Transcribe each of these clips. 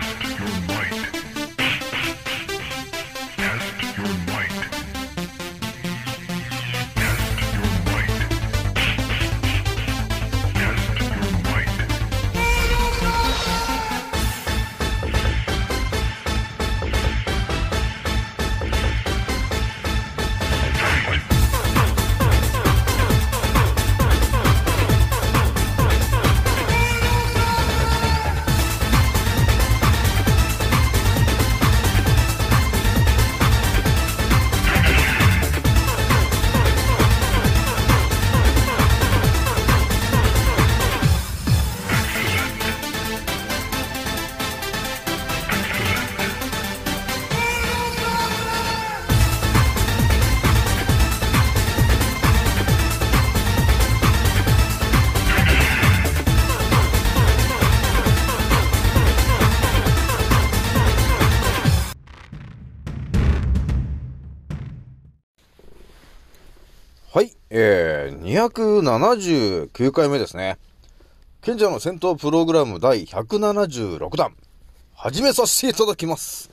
Test your might. はいえー、279回目ですね。賢者の戦闘プログラム第176弾。始めさせていただきます。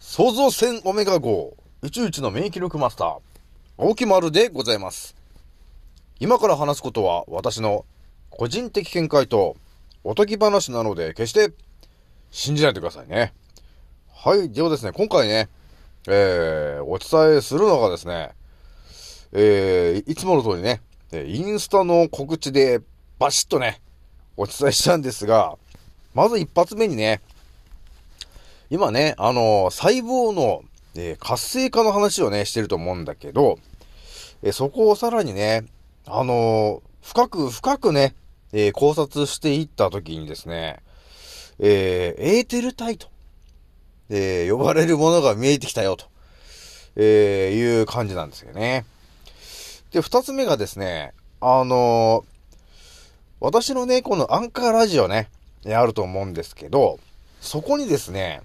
創造戦オメガ号、宇宙一の免疫力マスター、青木丸でございます。今から話すことは私の個人的見解とおとぎ話なので決して信じないでくださいね。はい。ではですね、今回ね、えー、お伝えするのがですね、えー、いつもの通りね、インスタの告知でバシッとね、お伝えしたんですが、まず一発目にね、今ね、あの細胞の、えー、活性化の話をね、してると思うんだけど、えー、そこをさらにね、あの深く深くね、え考察していったときにですね、えエーテル体と、え呼ばれるものが見えてきたよと、えいう感じなんですよね。で、二つ目がですね、あの、私のね、このアンカーラジオね、あると思うんですけど、そこにですね、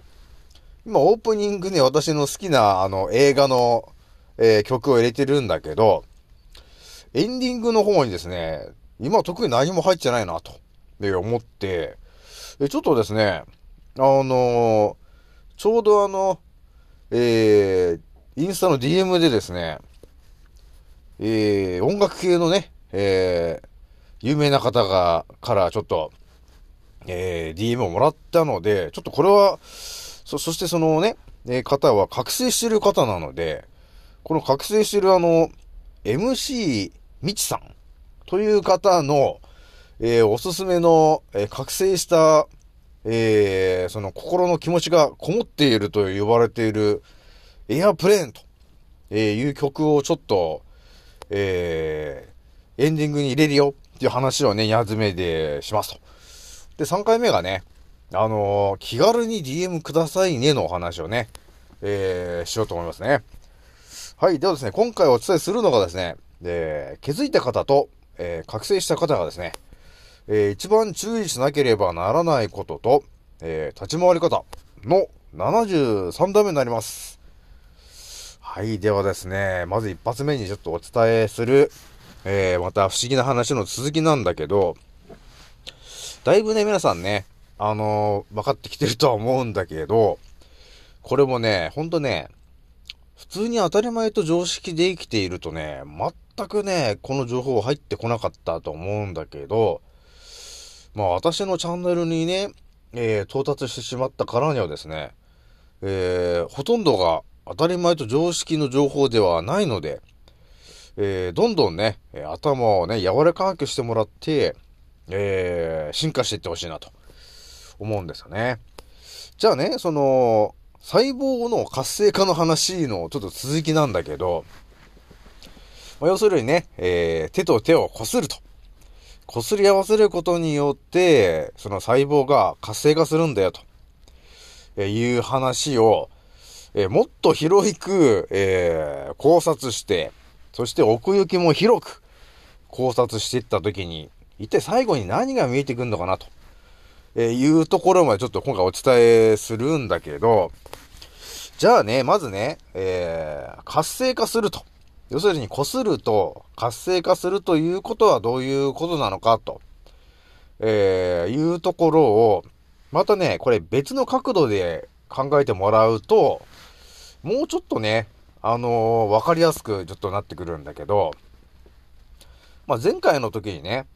今オープニングね、私の好きなあの映画の、えー、曲を入れてるんだけど、エンディングの方にですね、今特に何も入ってないなと、思って、ちょっとですね、あのー、ちょうどあの、えー、インスタの DM でですね、えー、音楽系のね、えー、有名な方が、からちょっと、えー、DM をもらったので、ちょっとこれは、そ、そしてそのね、えー、方は覚醒してる方なので、この覚醒してるあの、MC みちさんという方の、えー、おすすめの、えー、覚醒した、えー、その心の気持ちがこもっていると呼ばれているエアプレーンと、えいう曲をちょっと、えー、エンディングに入れるよっていう話をね、やずめでしますと。で、3回目がね、あのー、気軽に DM くださいねのお話をね、えー、しようと思いますね。はい。ではですね、今回お伝えするのがですね、えー、気づいた方と、えー、覚醒した方がですね、えー、一番注意しなければならないことと、えー、立ち回り方の73段目になります。はい。ではですね、まず一発目にちょっとお伝えする、えー、また不思議な話の続きなんだけど、だいぶね、皆さんね、あのー、分かってきてるとは思うんだけど、これもね、ほんとね、普通に当たり前と常識で生きているとね、全くね、この情報入ってこなかったと思うんだけど、まあ私のチャンネルにね、えー、到達してしまったからにはですね、えー、ほとんどが当たり前と常識の情報ではないので、えー、どんどんね、頭をね、柔らかくしてもらって、えー、進化していってほしいなと思うんですよね。じゃあね、その、細胞の活性化の話のちょっと続きなんだけど、まあ、要するにね、えー、手と手をこすると。こすり合わせることによって、その細胞が活性化するんだよと、えいう話を、えー、もっと広く、えー、考察して、そして奥行きも広く考察していったときに、一体最後に何が見えてくるのかなと、え、いうところまでちょっと今回お伝えするんだけど、じゃあね、まずね、えー、活性化すると。要するに、こすると活性化するということはどういうことなのかと、えー、いうところを、またね、これ別の角度で考えてもらうと、もうちょっとね、あのー、わかりやすくちょっとなってくるんだけど、まあ、前回の時にね、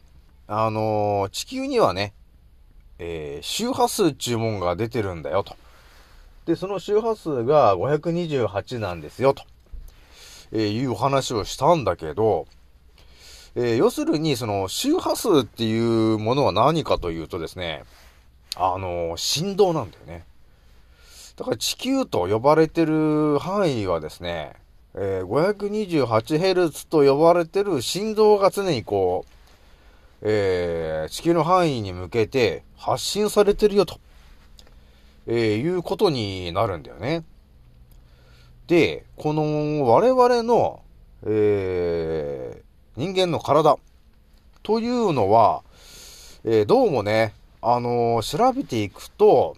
あのー、地球にはね、えー、周波数注文が出てるんだよと。で、その周波数が528なんですよと、えー、いうお話をしたんだけど、えー、要するにその周波数っていうものは何かというとですね、あのー、振動なんだよね。だから地球と呼ばれてる範囲はですね、えー、528Hz と呼ばれてる振動が常にこう、えー、地球の範囲に向けて発信されてるよと、えー、いうことになるんだよね。で、この我々の、えー、人間の体というのは、えー、どうもね、あの、調べていくと、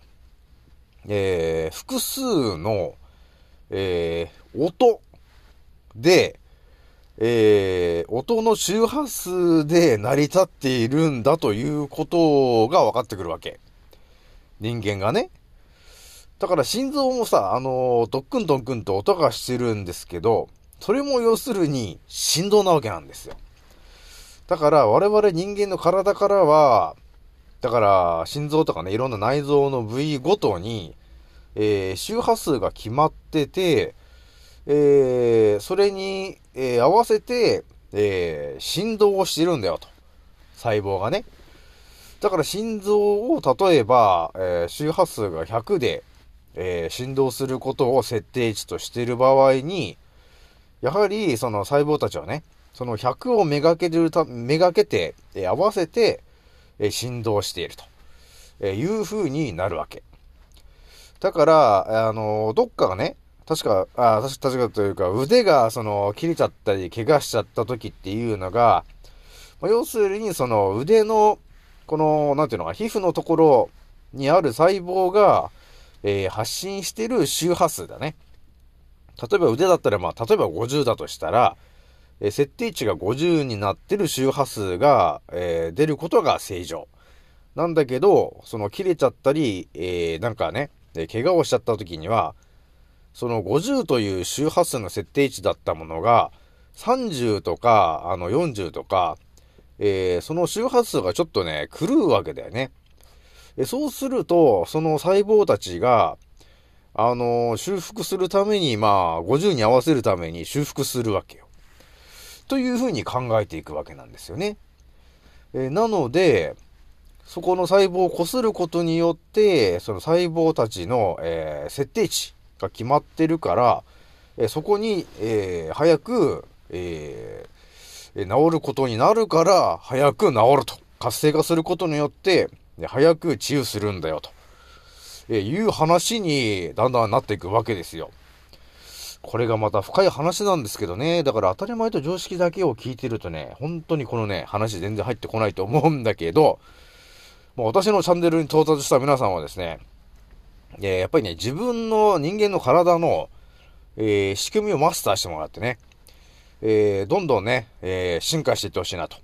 えー、複数の、えー、音で、えー、音の周波数で成り立っているんだということが分かってくるわけ。人間がね。だから心臓もさ、あのー、ドックンドックンと音がしてるんですけど、それも要するに振動なわけなんですよ。だから我々人間の体からは、だから、心臓とかね、いろんな内臓の部位ごとに、えー、周波数が決まってて、えー、それに、えー、合わせて、えー、振動をしてるんだよと。細胞がね。だから心臓を例えば、えー、周波数が100で、えー、振動することを設定値としている場合に、やはりその細胞たちはね、その100をめがけるた、めがけて、えー、合わせて、え振動していると、えいう風になるわけ。だから、あの、どっかがね、確か、あ確か、確かというか、腕が、その、切れちゃったり、怪我しちゃった時っていうのが、まあ、要するに、その、腕の、この、なんていうのか、皮膚のところにある細胞が、えー、発信してる周波数だね。例えば腕だったら、まあ、例えば50だとしたら、え、設定値が50になってる周波数が、えー、出ることが正常。なんだけど、その切れちゃったり、えー、なんかね、怪我をしちゃった時には、その50という周波数の設定値だったものが、30とか、あの40とか、えー、その周波数がちょっとね、狂うわけだよね。えそうすると、その細胞たちが、あのー、修復するために、まあ、50に合わせるために修復するわけよ。というふうに考えていくわけなんですよね。えー、なので、そこの細胞をこすることによって、その細胞たちの、えー、設定値が決まってるから、えそこに、え早く、え治ることになるから、早く治ると。活性化することによって、早く治癒するんだよと。えいう話にだんだんなっていくわけですよ。これがまた深い話なんですけどね。だから当たり前と常識だけを聞いてるとね、本当にこのね、話全然入ってこないと思うんだけど、もう私のチャンネルに到達した皆さんはですね、え、やっぱりね、自分の人間の体の、えー、仕組みをマスターしてもらってね、えー、どんどんね、え進化していってほしいなと、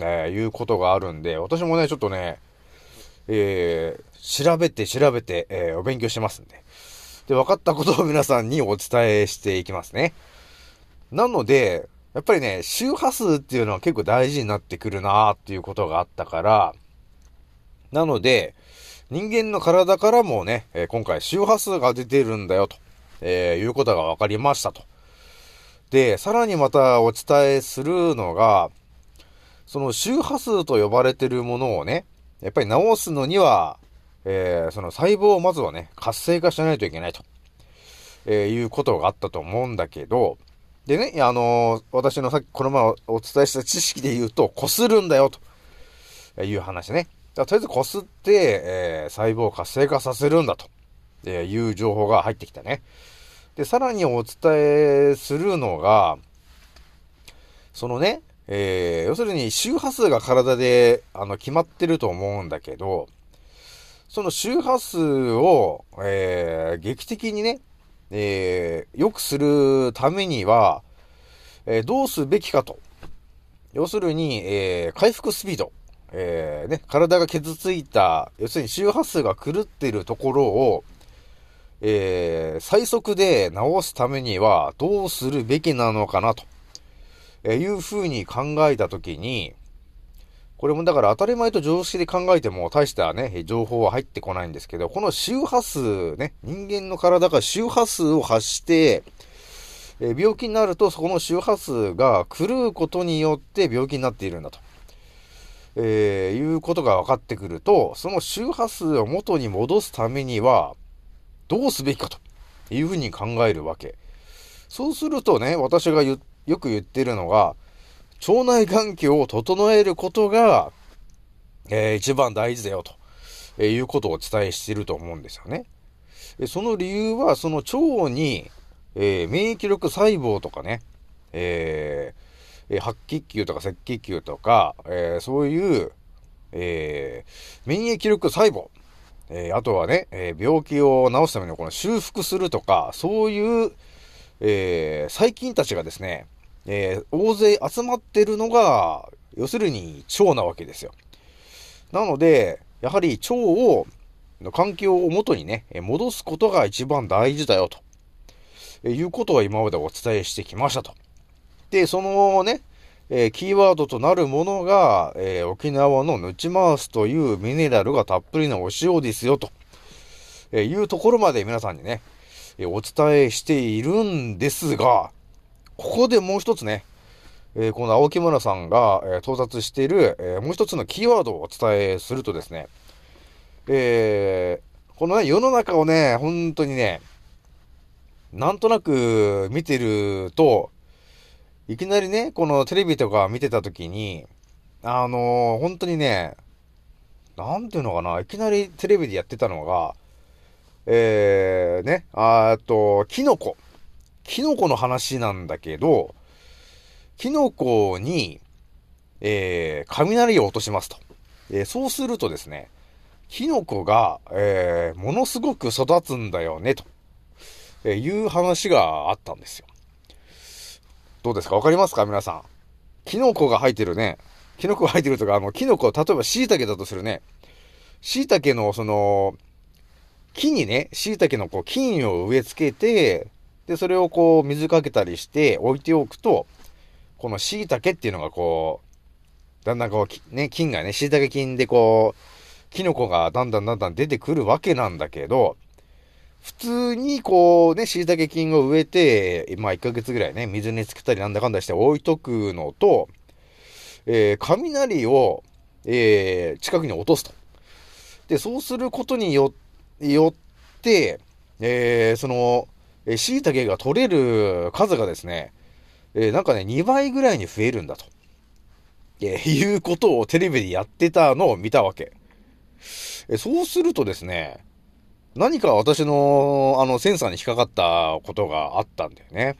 えいうことがあるんで、私もね、ちょっとね、え調べて調べて、えお勉強してますんで。で、分かったことを皆さんにお伝えしていきますね。なので、やっぱりね、周波数っていうのは結構大事になってくるなーっていうことがあったから、なので、人間の体からもね、え今回周波数が出てるんだよと、えー、いうことが分かりましたと。で、さらにまたお伝えするのが、その周波数と呼ばれてるものをね、やっぱり治すのには、えー、その細胞をまずはね、活性化しないといけないと、えー、いうことがあったと思うんだけど、でね、あのー、私のさっきこの前お伝えした知識で言うと、擦るんだよ、という話ね。とりあえず擦って、え細胞を活性化させるんだと、えいう情報が入ってきたね。で、さらにお伝えするのが、そのね、えー、要するに周波数が体であの決まってると思うんだけど、その周波数を、えー、劇的にね、えー、良くするためには、えー、どうすべきかと。要するに、えー、回復スピード、えー、ね、体が傷ついた、要するに周波数が狂っているところを、えー、最速で治すためにはどうするべきなのかなと、えいうふうに考えたときに、これもだから当たり前と常識で考えても大したね、情報は入ってこないんですけど、この周波数ね、人間の体が周波数を発して、え病気になるとそこの周波数が狂うことによって病気になっているんだと。えー、いうことが分かってくると、その周波数を元に戻すためには、どうすべきかというふうに考えるわけ。そうするとね、私がよく言ってるのが、腸内環境を整えることが、えー、一番大事だよと、えー、いうことをお伝えしていると思うんですよね。その理由は、その腸に、えー、免疫力細胞とかね、えー、白血球とか赤血球とか、えー、そういう、えー、免疫力細胞、えー、あとはね、えー、病気を治すためにこの修復するとか、そういう、えー、細菌たちがですね、えー、大勢集まってるのが、要するに腸なわけですよ。なので、やはり腸を、の環境を元にね、戻すことが一番大事だよと、えいうことは今までお伝えしてきましたと。で、そのね、えー、キーワードとなるものが、えー、沖縄のヌチマースというミネラルがたっぷりのお塩ですよと、えいうところまで皆さんにね、えお伝えしているんですが、ここでもう一つね、えー、この青木村さんが、えー、到達している、えー、もう一つのキーワードをお伝えするとですね、えこのね、世の中をね、本当にね、なんとなく見てると、いきなりね、このテレビとか見てた時に、あの本当にね、なんていうのかな、いきなりテレビでやってたのが、えー、ね、あっと、キノコ。キノコの話なんだけど、キノコに、えー、雷を落としますと。えー、そうするとですね、キノコが、えー、ものすごく育つんだよね、と、えいう話があったんですよ。どうですか？わかりますか？皆さん。キノコが生えてるね。キノコが生えてるとか、あの、キノコ、例えば椎茸だとするね。椎茸の、その、木にね、椎茸のこう、菌を植え付けて、で、それをこう、水かけたりして置いておくと、この椎茸っていうのがこう、だんだんこう、ね、菌がね、椎茸菌でこう、キノコがだんだんだんだん出てくるわけなんだけど、普通にこうね、椎茸菌を植えて、まあ1ヶ月ぐらいね、水につけたりなんだかんだして置いとくのと、えー、雷を、えー、近くに落とすと。で、そうすることによって、えー、その、えー、椎茸が取れる数がですね、えー、なんかね、2倍ぐらいに増えるんだと。えー、いうことをテレビでやってたのを見たわけ。え、そうするとですね、何か私の、あの、センサーに引っかかったことがあったんだよね。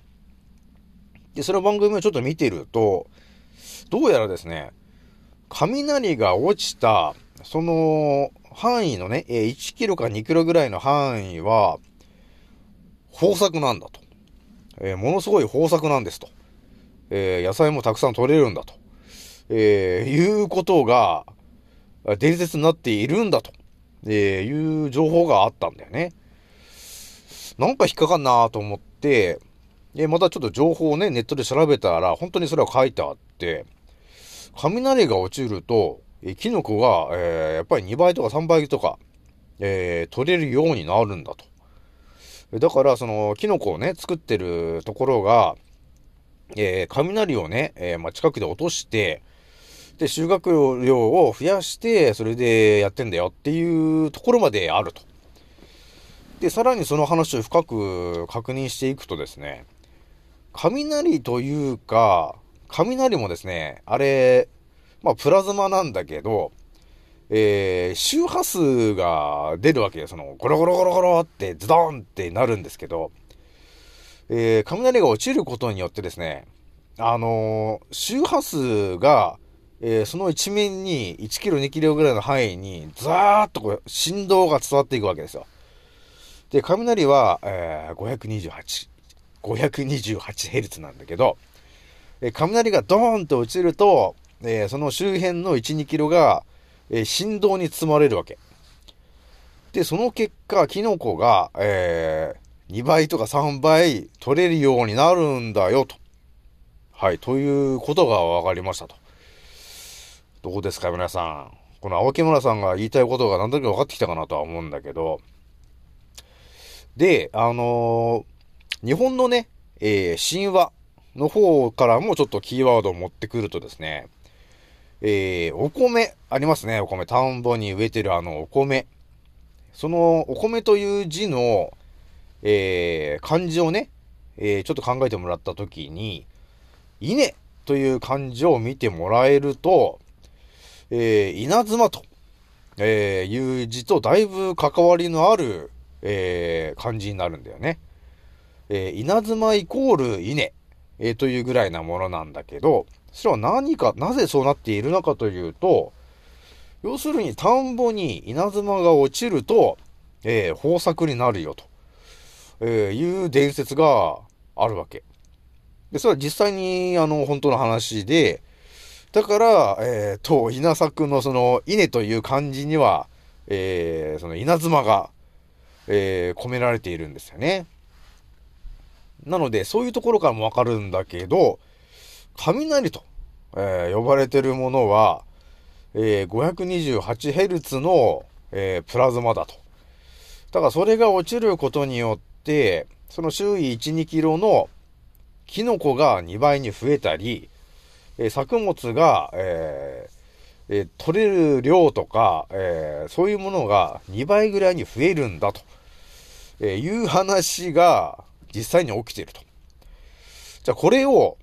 で、その番組をちょっと見てると、どうやらですね、雷が落ちた、その、範囲のね、1キロか2キロぐらいの範囲は、豊作なんだと。えー、ものすごい豊作なんですと。えー、野菜もたくさん取れるんだと。えー、いうことが、伝説になっているんだと、えいう情報があったんだよね。なんか引っかかんなと思って、えまたちょっと情報をね、ネットで調べたら、本当にそれは書いてあって、雷が落ちると、えキノコが、えー、やっぱり2倍とか3倍とか、えー、取れるようになるんだと。だから、その、キノコをね、作ってるところが、えー、雷をね、えー、まあ、近くで落として、で、収穫量を増やして、それでやってんだよっていうところまであると。で、さらにその話を深く確認していくとですね、雷というか、雷もですね、あれ、まあ、プラズマなんだけど、えー、周波数が出るわけよ。その、ゴロゴロゴロゴロってズドンってなるんですけど、えー、雷が落ちることによってですね、あのー、周波数が、えー、その一面に1キロ2キロぐらいの範囲に、ザーッとこう振動が伝わっていくわけですよ。で、雷は、えー、528、528Hz なんだけど、えー、雷がドーンと落ちると、えー、その周辺の1、2キロが、え、振動に包まれるわけ。で、その結果、キノコが、えー、2倍とか3倍取れるようになるんだよ、と。はい、ということが分かりましたと。どうですか、皆さん。この青木村さんが言いたいことが何となく分かってきたかなとは思うんだけど。で、あのー、日本のね、えー、神話の方からもちょっとキーワードを持ってくるとですね、えー、お米、ありますね、お米。田んぼに植えてるあのお米。そのお米という字の、えー、漢字をね、えー、ちょっと考えてもらったときに、稲という漢字を見てもらえると、えー、稲妻と、え、いう字とだいぶ関わりのある、えー、漢字になるんだよね。え、稲妻イコール稲、え、というぐらいなものなんだけど、それは何か、なぜそうなっているのかというと、要するに田んぼに稲妻が落ちると、えー、豊作になるよと、えー、いう伝説があるわけ。で、それは実際に、あの、本当の話で、だから、えー、と、稲作のその、稲という漢字には、えー、その稲妻が、えー、込められているんですよね。なので、そういうところからもわかるんだけど、雷と、えー、呼ばれているものは、えー、528Hz の、えー、プラズマだと。だからそれが落ちることによって、その周囲1、2キロのキノコが2倍に増えたり、えー、作物が、えーえー、取れる量とか、え、そういうものが2倍ぐらいに増えるんだと、え、いう話が実際に起きていると。じゃあこれを、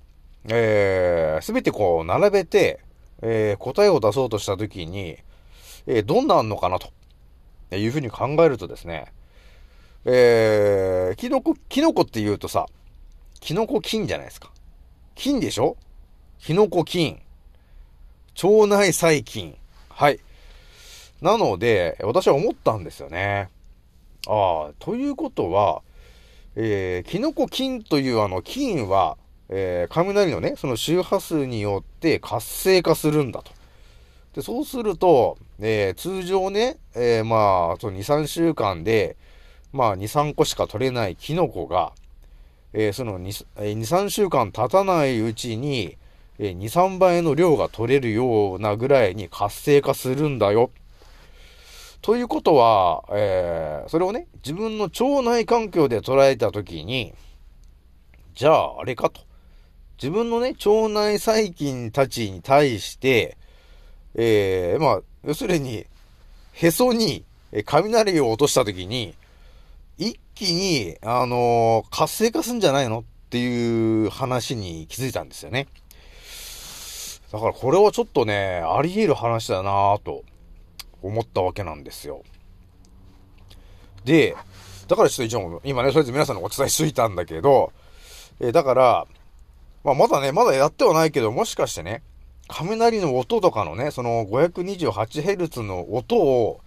えー、すべてこう並べて、えー、答えを出そうとしたときに、えー、どんなんのかなと、いうふうに考えるとですね、えー、キノコ、キノコって言うとさ、キノコ菌じゃないですか。菌でしょ？キノコ菌。腸内細菌。はい。なので、私は思ったんですよね。ああ、ということは、えー、キノコ菌というあの菌は、えー、雷のね、その周波数によって活性化するんだと。で、そうすると、えー、通常ね、えー、まあ、その2、3週間で、まあ、2、3個しか取れないキノコが、えー、その2、2、3週間経たないうちに、えー、2、3倍の量が取れるようなぐらいに活性化するんだよ。ということは、えー、それをね、自分の腸内環境で捉えたときに、じゃあ、あれかと。自分のね、腸内細菌たちに対して、えー、まあ、要するに、へそに雷を落としたときに、一気に、あのー、活性化すんじゃないのっていう話に気づいたんですよね。だからこれはちょっとね、あり得る話だなぁと思ったわけなんですよ。で、だからちょっと一応、今ね、それで皆さんにお伝えしといたんだけど、え、だから、まあ、まだね、まだやってはないけど、もしかしてね、雷の音とかのね、その 528Hz の音を、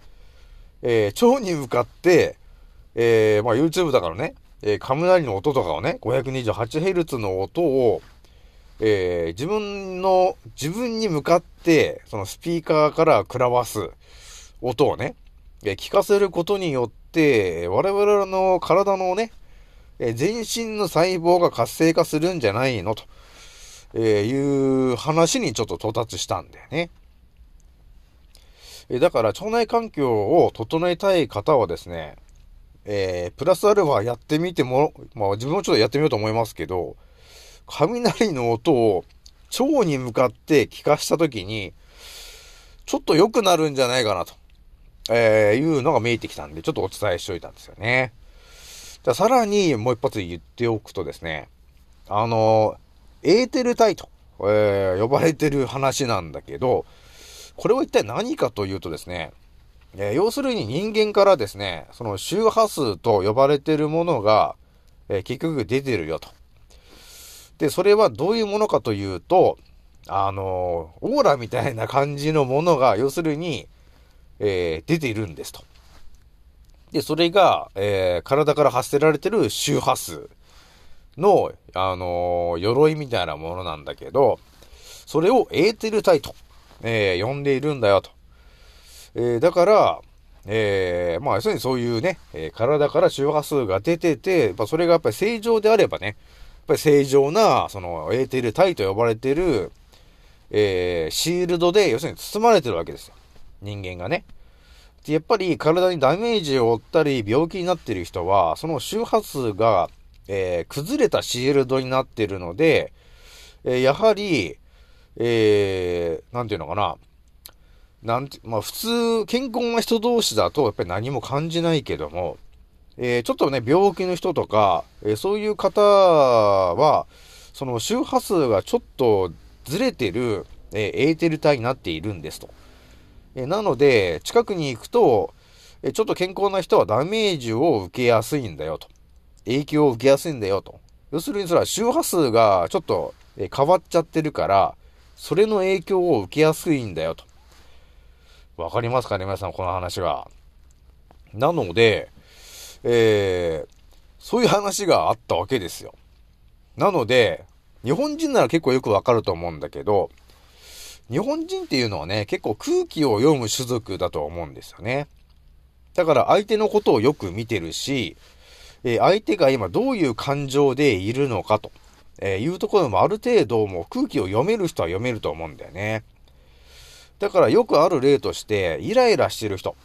えー、腸に向かって、えー、まあ、YouTube だからね、えー、雷の音とかをね、528Hz の音を、えー、自分の、自分に向かって、そのスピーカーから食らわす音をね、えー、聞かせることによって、我々の体のね、え全身の細胞が活性化するんじゃないの？と、えいう話にちょっと到達したんだよね。えだから腸内環境を整えたい方はですね、えー、プラスアルファやってみても、まあ自分もちょっとやってみようと思いますけど、雷の音を腸に向かって聞かしたときに、ちょっと良くなるんじゃないかなと、えー、いうのが見えてきたんで、ちょっとお伝えしといたんですよね。じゃさらにもう一発言っておくとですね、あの、エーテル体と、えー、呼ばれてる話なんだけど、これは一体何かというとですね、えー、要するに人間からですね、その周波数と呼ばれてるものが、えー、結局出てるよと。で、それはどういうものかというと、あのオーラみたいな感じのものが、要するに、え出ているんですと。で、それが、えー、体から発せられてる周波数の、あのー、鎧みたいなものなんだけど、それをエーテル体と、えー、呼んでいるんだよと。えー、だから、えー、まあ、要するにそういうね、えー、体から周波数が出てて、やっぱそれがやっぱり正常であればね、やっぱり正常な、その、エーテル体と呼ばれてる、えー、シールドで、要するに包まれてるわけですよ。人間がね。で、やっぱり体にダメージを負ったり、病気になってる人は、その周波数が、えー、崩れたシールドになってるので、えー、やはり、えー、なんていうのかな、なんて、まあ普通、健康な人同士だとやっぱり何も感じないけども、えー、ちょっとね、病気の人とか、えー、そういう方は、その周波数がちょっとずれてる、えー、エーテル体になっているんですと。えなので、近くに行くと、えちょっと健康な人はダメージを受けやすいんだよと。影響を受けやすいんだよと。要するにそれは周波数がちょっと、え変わっちゃってるから、それの影響を受けやすいんだよと。わかりますかね皆さん、この話は。なので、えー、そういう話があったわけですよ。なので、日本人なら結構よくわかると思うんだけど、日本人っていうのはね、結構空気を読む種族だと思うんですよね。だから相手のことをよく見てるし、えー、相手が今どういう感情でいるのかと、えー、いうところもある程度もう空気を読める人は読めると思うんだよね。だからよくある例として、イライラしてる人、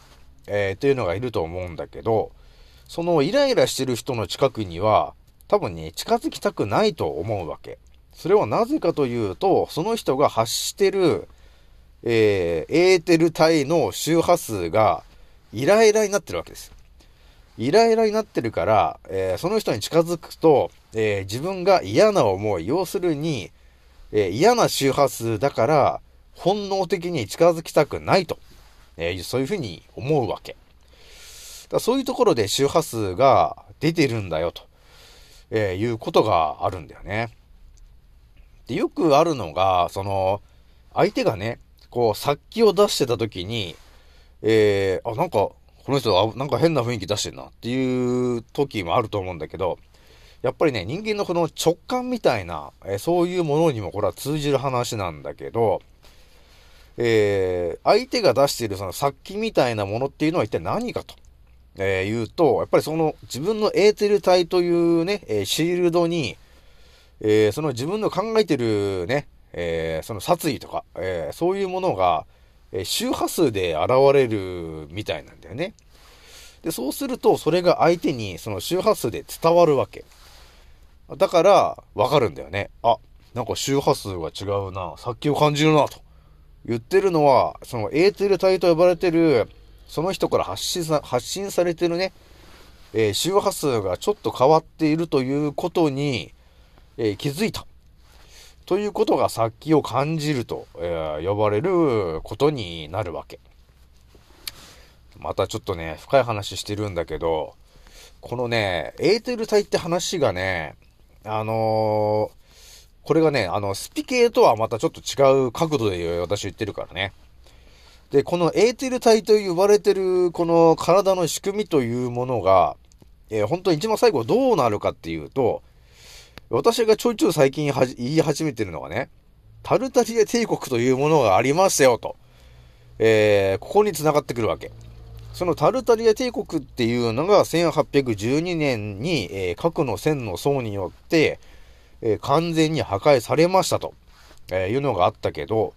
えー、っていうのがいると思うんだけど、そのイライラしてる人の近くには、多分ね、近づきたくないと思うわけ。それはなぜかというと、その人が発してる、えー、エーテル体の周波数がイライラになってるわけです。イライラになってるから、えー、その人に近づくと、えー、自分が嫌な思い、要するに、えー、嫌な周波数だから、本能的に近づきたくないと、えー、そういうふうに思うわけ。だそういうところで周波数が出てるんだよと、えー、いうことがあるんだよね。で、よくあるのが、その、相手がね、こう、殺気を出してた時に、えー、あ、なんか、この人、なんか変な雰囲気出してんなっていう時もあると思うんだけど、やっぱりね、人間のこの直感みたいな、えー、そういうものにもこれは通じる話なんだけど、えー、相手が出しているその殺気みたいなものっていうのは一体何かと、えー、言うと、やっぱりその自分のエーテル体というね、え、シールドに、えー、その自分の考えてるね、えー、その殺意とか、えー、そういうものが、え、周波数で現れるみたいなんだよね。で、そうすると、それが相手にその周波数で伝わるわけ。だから、わかるんだよね。あ、なんか周波数が違うな、殺気を感じるな、と。言ってるのは、そのエーテル体と呼ばれてる、その人から発信さ、発信されてるね、えー、周波数がちょっと変わっているということに、えー、気づいた。ということが殺気を感じると、えー、呼ばれることになるわけ。またちょっとね、深い話してるんだけど、このね、エーテル体って話がね、あのこれがね、あの、スピ系とはまたちょっと違う角度で私言ってるからね。で、このエーテル体と言われてる、この体の仕組みというものが、えー、本当に一番最後どうなるかっていうと、私がちょいちょい最近言い始めてるのがね、タルタリア帝国というものがありましたよと。えー、ここに繋がってくるわけ。そのタルタリア帝国っていうのが1812年に、えー、核の線の層によって、えー、完全に破壊されましたと、えー、いうのがあったけど、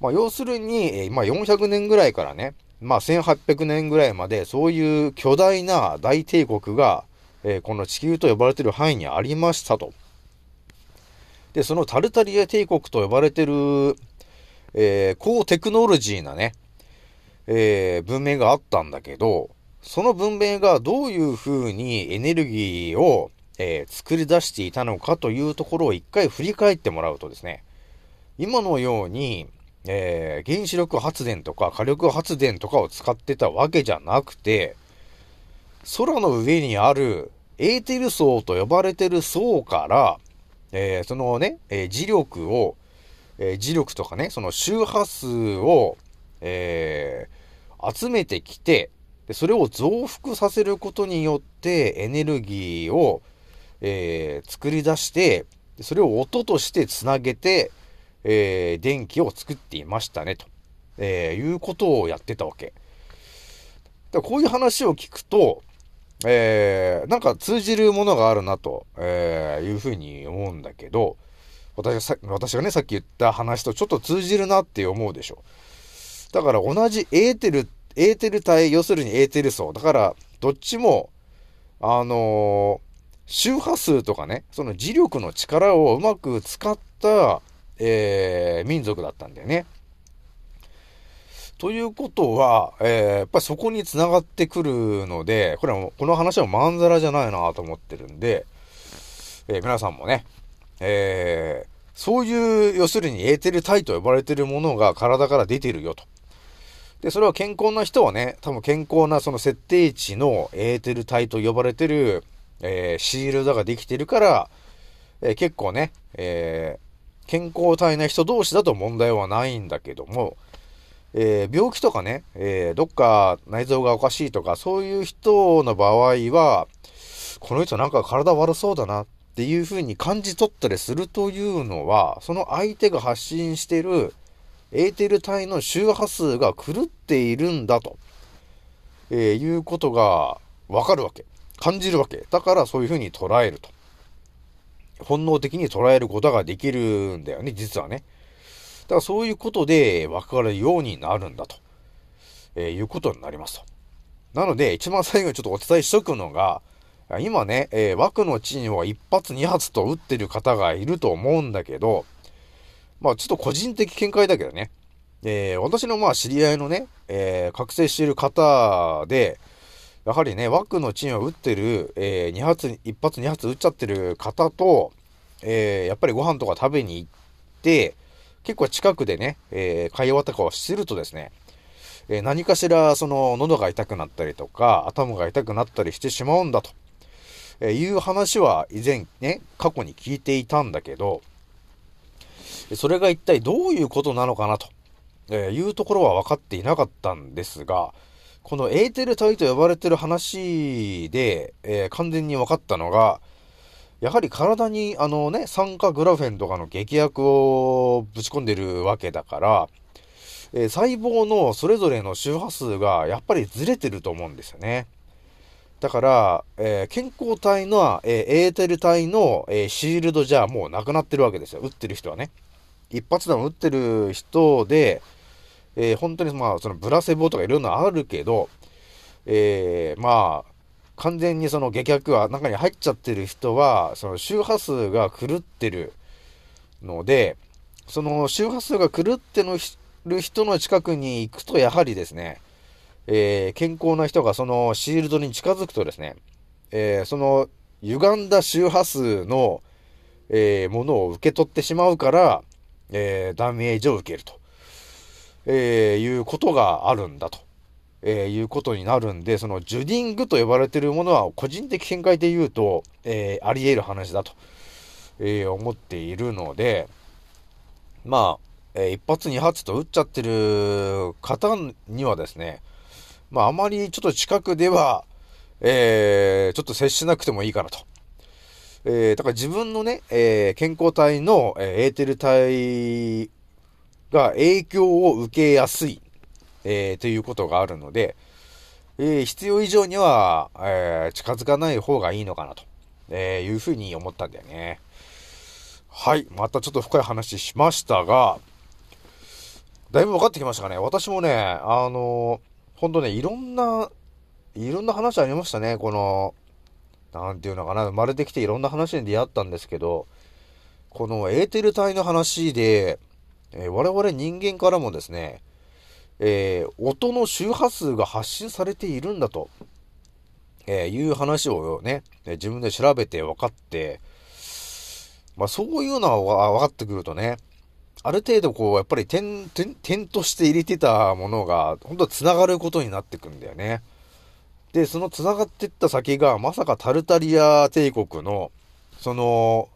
まあ、要するに、えー、まあ、400年ぐらいからね、まあ、1800年ぐらいまで、そういう巨大な大帝国が、えー、この地球と呼ばれている範囲にありましたと。で、そのタルタリア帝国と呼ばれてる、えー、高テクノロジーなね、えー、文明があったんだけど、その文明がどういう風にエネルギーをえー、作り出していたのかというところを一回振り返ってもらうとですね、今のように、えー、原子力発電とか火力発電とかを使ってたわけじゃなくて、空の上にあるエーテル層と呼ばれてる層から、えー、そのね、えー、磁力を、えー、磁力とかね、その周波数を、え集めてきて、でそれを増幅させることによってエネルギーを、え、作り出して、それを音としてつなげて、え、電気を作っていましたね、と、え、いうことをやってたわけ。だこういう話を聞くと、えー、なんか通じるものがあるなと、えー、いうふうに思うんだけど、私がさ私がね、さっき言った話とちょっと通じるなって思うでしょ。だから同じエーテル、エーテル体、要するにエーテル層。だから、どっちも、あのー、周波数とかね、その磁力の力をうまく使った、えー、民族だったんだよね。ということは、えー、やっぱりそこに繋がってくるので、これは、この話はまんざらじゃないなと思ってるんで、えー、皆さんもね、えー、そういう、要するにエーテル体と呼ばれてるものが体から出てるよと。で、それは健康な人はね、多分健康なその設定値のエーテル体と呼ばれてる、え、シールドができてるから、え、結構ね、え、健康体な人同士だと問題はないんだけども、えー、病気とかね、えー、どっか内臓がおかしいとか、そういう人の場合は、この人なんか体悪そうだなっていう風に感じ取ったりするというのは、その相手が発信してるエーテル体の周波数が狂っているんだと、えー、いうことがわかるわけ。感じるわけ。だからそういう風に捉えると。本能的に捉えることができるんだよね、実はね。だからそういうことで分かるようになるんだと、えー、いうことになりますと。なので、一番最後にちょっとお伝えしとくのが、今ね、えー、枠の地には1発2発と撃ってる方がいると思うんだけど、まあちょっと個人的見解だけどね、えー、私のまあ知り合いのね、えー、覚醒している方で、やはりね、枠のチンを打ってる、えー、2発、1発2発撃っちゃってる方と、えー、やっぱりご飯とか食べに行って、結構近くでね、えー、会話とかをしてるとですね、えー、何かしら、その、喉が痛くなったりとか、頭が痛くなったりしてしまうんだと、えいう話は以前ね、過去に聞いていたんだけど、それが一体どういうことなのかなと、えいうところは分かっていなかったんですが、このエーテル体と呼ばれてる話で、えー、完全に分かったのが、やはり体にあのね、酸化グラフェンとかの劇薬をぶち込んでるわけだから、えー、細胞のそれぞれの周波数がやっぱりずれてると思うんですよね。だから、えー、健康体の、えー、エーテル体の、えシールドじゃもうなくなってるわけですよ。打ってる人はね。一発弾打ってる人で、え本当にまあ、そのブラセボとかいろんなあるけど、えまあ、完全にその下脚は中に入っちゃってる人は、その周波数が狂ってるので、その周波数が狂ってる人の近くに行くと、やはりですね、えー、健康な人がそのシールドに近づくとですね、えー、その歪んだ周波数の、えー、ものを受け取ってしまうから、えダメージを受けると、えいうことがあるんだと。えー、いうことになるんで、そのジュディングと呼ばれているものは個人的見解で言うと、えー、あり得る話だと、えー、思っているので、まあ、えー、一発二発と撃っちゃってる方にはですね、まああまりちょっと近くでは、えー、ちょっと接しなくてもいいかなと。えー、だから自分のね、えー、健康体の、えー、エーテル体が影響を受けやすいえー、ということがあるので、えー、必要以上には、えー、近づかない方がいいのかなと、えいうふうに思ったんだよね。はい。またちょっと深い話しましたが、だいぶ分かってきましたかね。私もね、あのほんとね、いろんな、いろんな話ありましたね。この、なんていうのかな、生まれてきていろんな話に出会ったんですけど、このエーテル体の話で、えー、我々人間からもですね、えー、音の周波数が発信されているんだと、えー、いう話をね、自分で調べて分かって、まあそういうのは分かってくるとね、ある程度こう、やっぱり点、点、点として入れてたものが、本当は繋がることになってくんだよね。で、その繋がってった先が、まさかタルタリア帝国の、その、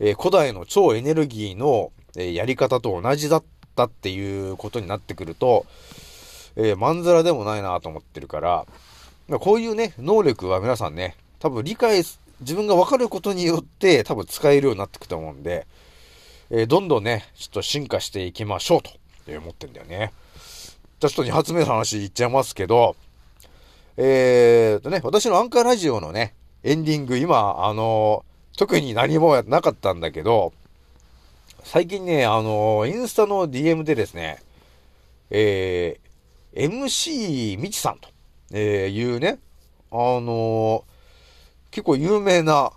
えー、古代の超エネルギーの、えー、やり方と同じだっったっていうことになってくると、えー、まんざらでもないなと思ってるから、こういうね、能力は皆さんね、多分理解、自分がわかることによって多分使えるようになってくと思うんで、えー、どんどんね、ちょっと進化していきましょうと、え思ってんだよね。じゃあちょっと2発目の話言っちゃいますけど、えーとね、私のアンカーラジオのね、エンディング、今、あの、特に何もなかったんだけど、最近ね、あの、インスタの DM でですね、えー、MC みちさんと、えいうね、あの結構有名な、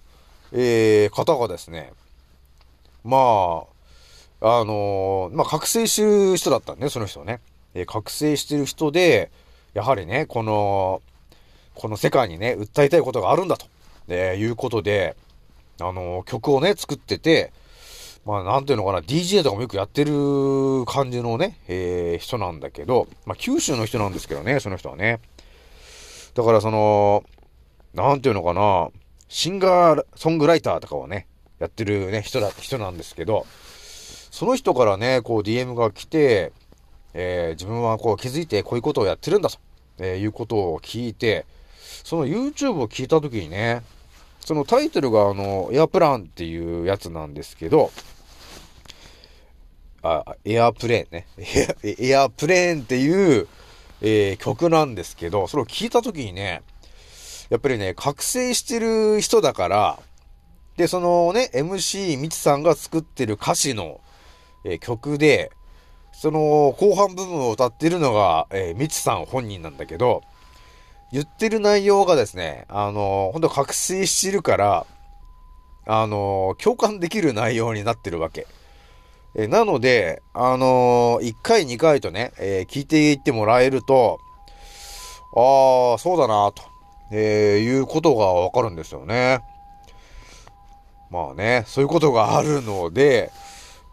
え方がですね、まあ、あのまあ、覚醒してる人だったんね、その人ね。え覚醒してる人で、やはりね、この、この世界にね、訴えたいことがあるんだと、えいうことで、あの曲をね、作ってて、まあ、なんていうのかな、DJ とかもよくやってる感じのね、えー、人なんだけど、まあ、九州の人なんですけどね、その人はね。だからその、なんていうのかな、シンガーソングライターとかをね、やってるね、人だ、人なんですけど、その人からね、こう DM が来て、えー、自分はこう気づいてこういうことをやってるんだと、えー、いうことを聞いて、その YouTube を聞いたときにね、そのタイトルがあの、エアプランっていうやつなんですけど、あ、エアープレーンね。エアープレーンっていう、えー、曲なんですけど、それを聞いたときにね、やっぱりね、覚醒してる人だから、で、そのね、MC みちさんが作ってる歌詞の、えー、曲で、その後半部分を歌ってるのが、えー、みちさん本人なんだけど、言ってる内容がですね、あのー、ほんと覚醒してるから、あのー、共感できる内容になってるわけ。えなので、あのー、1回2回とね、えー、聞いていってもらえると、ああ、そうだなと、えー、いうことがわかるんですよね。まあね、そういうことがあるので、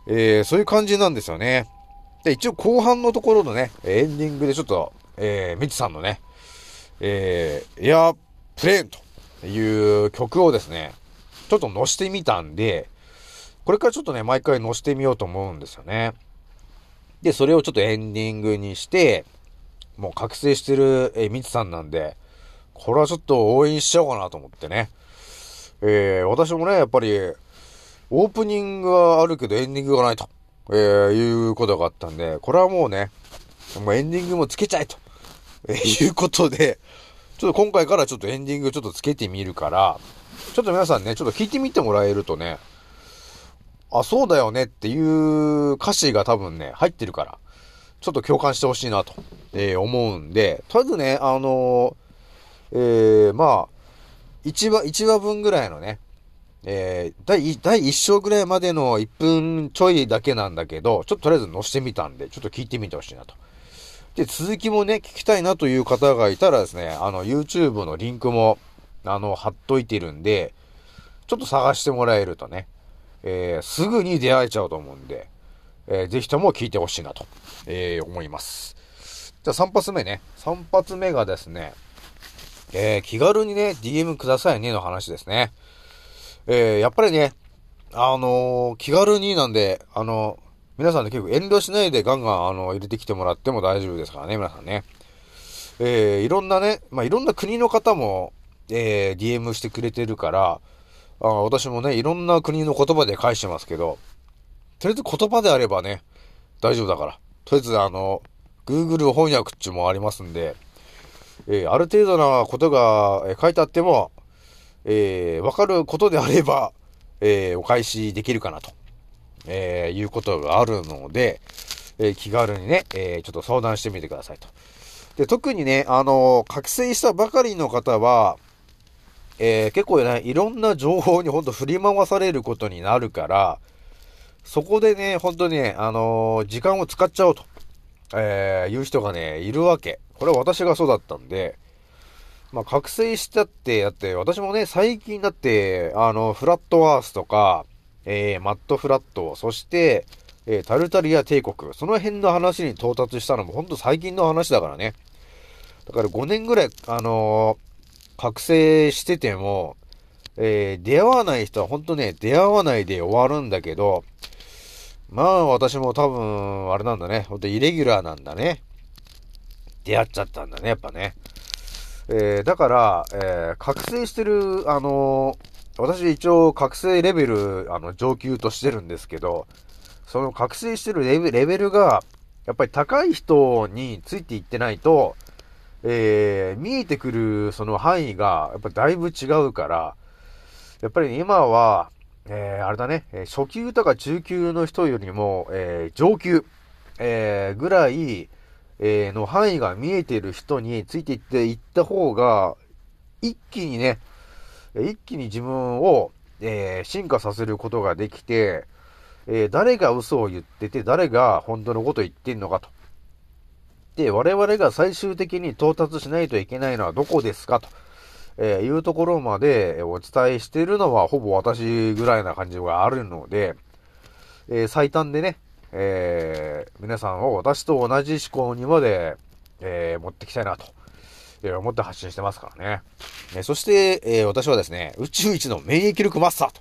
え、そういう感じなんですよね。で、一応後半のところのね、エンディングでちょっと、えー、ミチさんのね、えー、エアプレーンという曲をですね、ちょっと載してみたんで、これからちょっとね、毎回載せてみようと思うんですよね。で、それをちょっとエンディングにして、もう覚醒してる、えー、みつさんなんで、これはちょっと応援しちゃおうかなと思ってね。えー、私もね、やっぱり、オープニングはあるけどエンディングがないと、えー、いうことがあったんで、これはもうね、もうエンディングもつけちゃえと、えー、いうことで、ちょっと今回からちょっとエンディングちょっとつけてみるから、ちょっと皆さんね、ちょっと聞いてみてもらえるとね、あ、そうだよねっていう歌詞が多分ね、入ってるから、ちょっと共感してほしいなと、えー、思うんで、とりあえずね、あのー、えー、まあ、1話、1話分ぐらいのね、えー、第、第1章ぐらいまでの1分ちょいだけなんだけど、ちょっととりあえず載せてみたんで、ちょっと聞いてみてほしいなと。で、続きもね、聞きたいなという方がいたらですね、あの、YouTube のリンクも、あの、貼っといてるんで、ちょっと探してもらえるとね、えー、すぐに出会えちゃうと思うんで、えー、ぜひとも聞いてほしいなと、えー、思います。じゃあ3発目ね。3発目がですね、えー、気軽にね、DM くださいねの話ですね。えー、やっぱりね、あのー、気軽になんで、あの、皆さんね、結構遠慮しないでガンガン、あの、入れてきてもらっても大丈夫ですからね、皆さんね。え、いろんなね、まあ、いろんな国の方も、え、DM してくれてるから、あ私もね、いろんな国の言葉で返してますけど、とりあえず言葉であればね、大丈夫だから。とりあえずあの、Google 翻訳っちゅうもありますんで、えー、ある程度なことが書いてあっても、えー、わかることであれば、えー、お返しできるかなと、えー、いうことがあるので、えー、気軽にね、えー、ちょっと相談してみてくださいと。で、特にね、あの覚醒したばかりの方は、えー、結構ね、いろんな情報にほんと振り回されることになるから、そこでね、本当にね、あのー、時間を使っちゃおうと、えー、いう人がね、いるわけ。これは私がそうだったんで、まあ、覚醒したって、やって、私もね、最近だって、あの、フラットアースとか、えー、マットフラット、そして、えー、タルタリア帝国、その辺の話に到達したのも、ほんと最近の話だからね。だから5年ぐらい、あのー覚醒してても、えー、出会わない人は本当ね、出会わないで終わるんだけど、まあ私も多分、あれなんだね、ほんとイレギュラーなんだね。出会っちゃったんだね、やっぱね。えー、だから、えー、覚醒してる、あのー、私一応覚醒レベル、あの、上級としてるんですけど、その覚醒してるレベレベルが、やっぱり高い人についていってないと、えー、見えてくるその範囲が、やっぱだいぶ違うから、やっぱり今は、えー、あれだね、初級とか中級の人よりも、えー、上級、えー、ぐらい、えー、の範囲が見えてる人についていっていった方が、一気にね、一気に自分を、えー、進化させることができて、えー、誰が嘘を言ってて、誰が本当のこと言ってんのかと。で、我々が最終的に到達しないといけないのはどこですかと、えー、いうところまでお伝えしているのはほぼ私ぐらいな感じがあるので、えー、最短でね、えー、皆さんを私と同じ思考にまで、え持ってきたいなと、え思って発信してますからね。えそして、え私はですね、宇宙一の免疫力マスターと、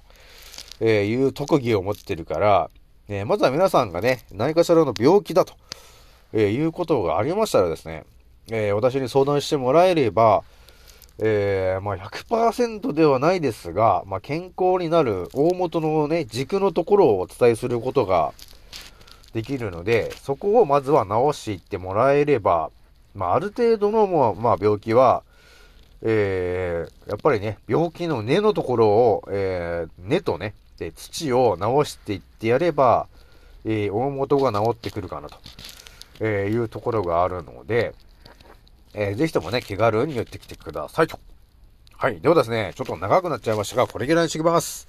えいう特技を持ってるから、えまずは皆さんがね、何かしらの病気だと、えー、いうことがありましたらですね、えー、私に相談してもらえれば、えー、まあ100%ではないですが、まあ、健康になる大元のね、軸のところをお伝えすることができるので、そこをまずは治していってもらえれば、まあ、ある程度の、まあ、病気は、えー、やっぱりね、病気の根のところを、えー、根とね、で土を治していってやれば、えー、大元が治ってくるかなと。えー、いうところがあるので、えー、ぜひともね、気軽に言ってきてくださいと。はい。ではですね、ちょっと長くなっちゃいましたが、これぐらいにしてきます。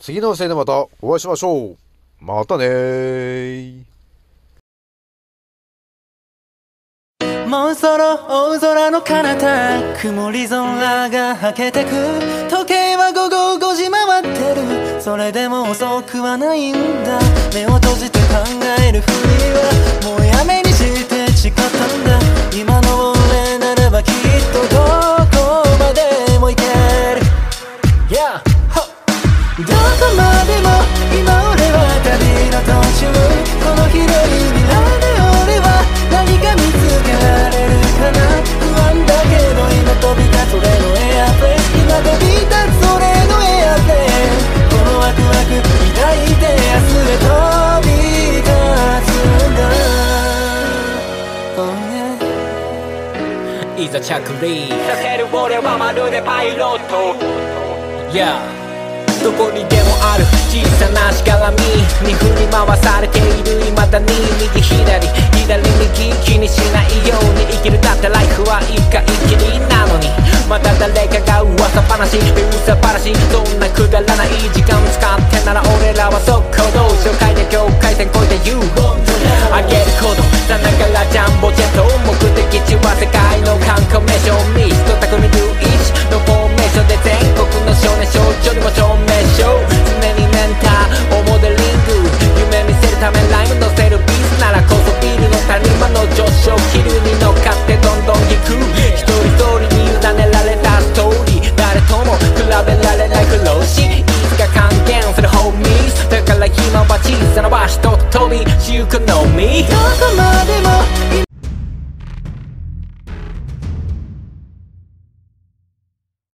次のせいでまたお会いしましょう。またねー。もうそろ大空の彼方曇り空がはけてく時計は午後5時回ってるそれでも遅くはないんだ目を閉じて考えるふりはもうやめにして誓ったんだ。今の俺ならばきっとどこまでも行ける。Yeah どこまでも今俺は旅の途中。この広いざ着陸させる俺はまるでパイロット Yeah どこにでもある。小さなしがらみに振り回されている。未だに右左左右気にしないように生きる。だってライフは一回きりなのに。また誰かが噂話。噂話。そんなくだらない時間使ってなら俺らは速攻動紹介で境界線越えて You あげること。さながらジャンボジェット目的地は世界の観光名所ミスト匠ルイチのフォーメーションで全国の少年少女にも証明常にメンターをモデリング。夢見せるためライム乗せるビースならこそビルの谷間の上昇気流に乗っかってどんどん行く。一人一人に委ねられたストーリー。誰とも比べられない苦労しいつか還元するホーミーだから今は小さな場所と飛びしゆくのみ。どこまでも